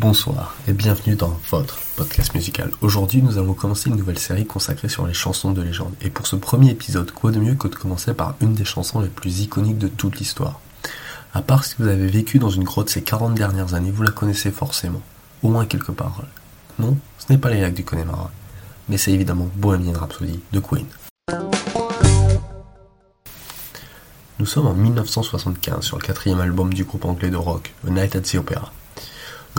Bonsoir et bienvenue dans votre podcast musical. Aujourd'hui, nous allons commencer une nouvelle série consacrée sur les chansons de légende. Et pour ce premier épisode, quoi de mieux que de commencer par une des chansons les plus iconiques de toute l'histoire? À part si vous avez vécu dans une grotte ces 40 dernières années, vous la connaissez forcément, au moins quelques paroles. Non, ce n'est pas les lacs du Connemara, mais c'est évidemment Bohemian Rhapsody de Queen. Nous sommes en 1975 sur le quatrième album du groupe anglais de rock, A Night at the Opera.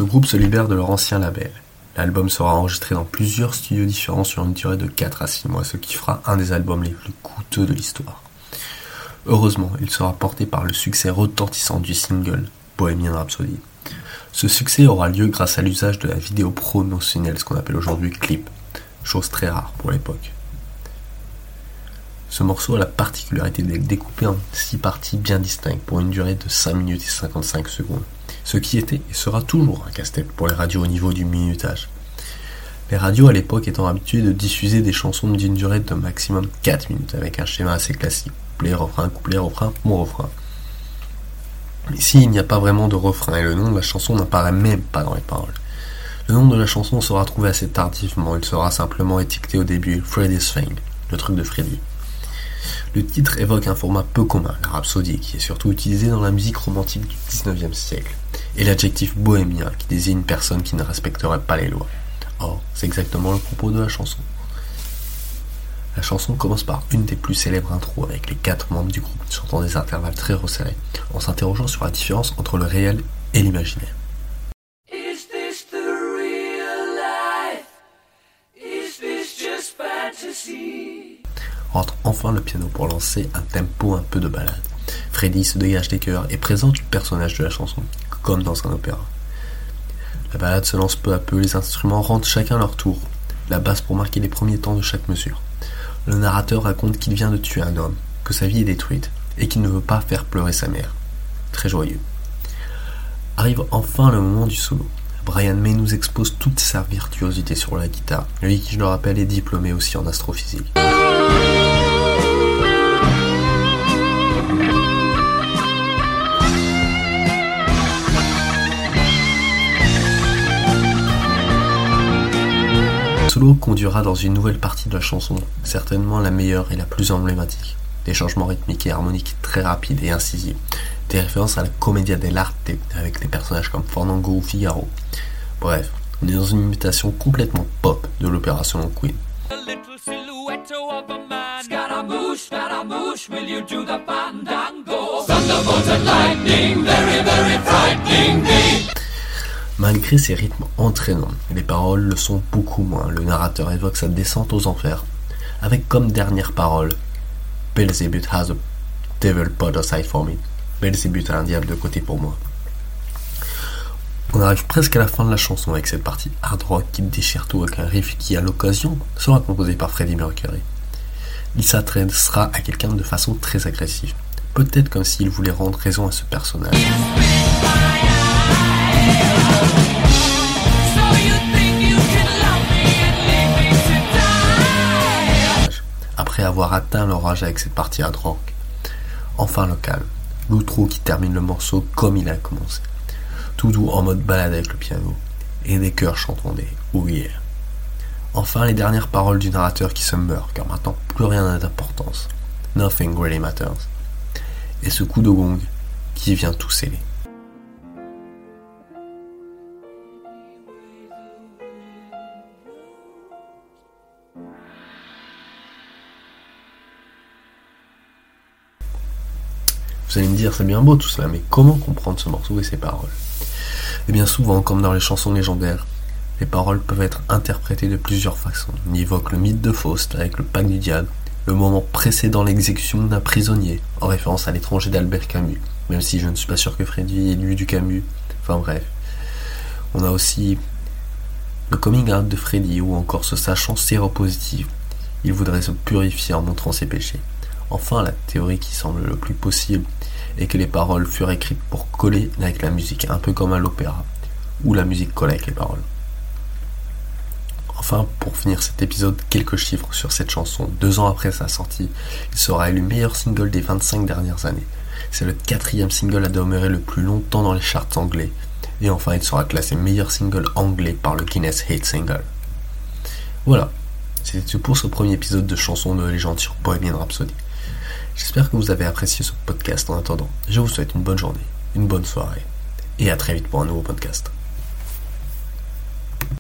Le groupe se libère de leur ancien label. L'album sera enregistré dans plusieurs studios différents sur une durée de 4 à 6 mois, ce qui fera un des albums les plus coûteux de l'histoire. Heureusement, il sera porté par le succès retentissant du single Bohemian Rhapsody. Ce succès aura lieu grâce à l'usage de la vidéo promotionnelle, ce qu'on appelle aujourd'hui clip, chose très rare pour l'époque. Ce morceau a la particularité d'être découpé en 6 parties bien distinctes pour une durée de 5 minutes et 55 secondes ce qui était et sera toujours un casse-tête pour les radios au niveau du minutage. Les radios à l'époque étant habituées de diffuser des chansons d'une durée de maximum 4 minutes avec un schéma assez classique. Couplet, refrain, couplet, refrain, mon refrain. Ici, il n'y a pas vraiment de refrain et le nom de la chanson n'apparaît même pas dans les paroles. Le nom de la chanson sera trouvé assez tardivement, il sera simplement étiqueté au début Freddy's Thing, le truc de Freddy. Le titre évoque un format peu commun, la rhapsodie, qui est surtout utilisé dans la musique romantique du 19e siècle, et l'adjectif bohémien, qui désigne une personne qui ne respecterait pas les lois. Or, c'est exactement le propos de la chanson. La chanson commence par une des plus célèbres intros avec les quatre membres du groupe chantant des intervalles très resserrés, en s'interrogeant sur la différence entre le réel et l'imaginaire. Rentre enfin le piano pour lancer un tempo un peu de balade. Freddy se dégage des chœurs et présente le personnage de la chanson, comme dans un opéra. La balade se lance peu à peu, les instruments rentrent chacun leur tour, la basse pour marquer les premiers temps de chaque mesure. Le narrateur raconte qu'il vient de tuer un homme, que sa vie est détruite, et qu'il ne veut pas faire pleurer sa mère. Très joyeux. Arrive enfin le moment du solo. Brian May nous expose toute sa virtuosité sur la guitare, lui qui, je le rappelle, est diplômé aussi en astrophysique. Conduira dans une nouvelle partie de la chanson, certainement la meilleure et la plus emblématique. Des changements rythmiques et harmoniques très rapides et incisifs, des références à la commedia dell'arte avec des personnages comme Fernando ou Figaro. Bref, on est dans une imitation complètement pop de l'opération Queen. Malgré ces rythmes entraînants, les paroles le sont beaucoup moins. Le narrateur évoque sa descente aux enfers, avec comme dernière parole Belzébuth has a devil put aside for me. A un diable de côté pour moi. On arrive presque à la fin de la chanson avec cette partie hard rock qui déchire tout avec un riff qui, à l'occasion, sera composé par Freddie Mercury. Il s'adressera à quelqu'un de façon très agressive, peut-être comme s'il voulait rendre raison à ce personnage. Après avoir atteint l'orage avec cette partie à rock, enfin le calme, l'outro qui termine le morceau comme il a commencé, tout doux en mode balade avec le piano, et des chœurs chantant des Oh Enfin les dernières paroles du narrateur qui se meurt, car maintenant plus rien n'a d'importance. Nothing really matters. Et ce coup de gong qui vient tout sceller. Vous allez me dire, c'est bien beau tout cela, mais comment comprendre ce morceau et ses paroles? Eh bien souvent, comme dans les chansons légendaires, les paroles peuvent être interprétées de plusieurs façons. On évoque le mythe de Faust avec le pacte du diable, le moment précédant l'exécution d'un prisonnier, en référence à l'étranger d'Albert Camus, même si je ne suis pas sûr que Freddy ait lu du Camus. Enfin bref. On a aussi le coming out de Freddy ou encore se sachant séropositif. Il voudrait se purifier en montrant ses péchés. Enfin, la théorie qui semble le plus possible est que les paroles furent écrites pour coller avec la musique, un peu comme à l'opéra, où la musique colle avec les paroles. Enfin, pour finir cet épisode, quelques chiffres sur cette chanson. Deux ans après sa sortie, il sera élu meilleur single des 25 dernières années. C'est le quatrième single à demeurer le plus longtemps dans les charts anglais, Et enfin, il sera classé meilleur single anglais par le Guinness Hit Single. Voilà, c'était tout pour ce premier épisode de Chansons de légende sur Bohemian Rhapsody. J'espère que vous avez apprécié ce podcast en attendant. Je vous souhaite une bonne journée, une bonne soirée, et à très vite pour un nouveau podcast.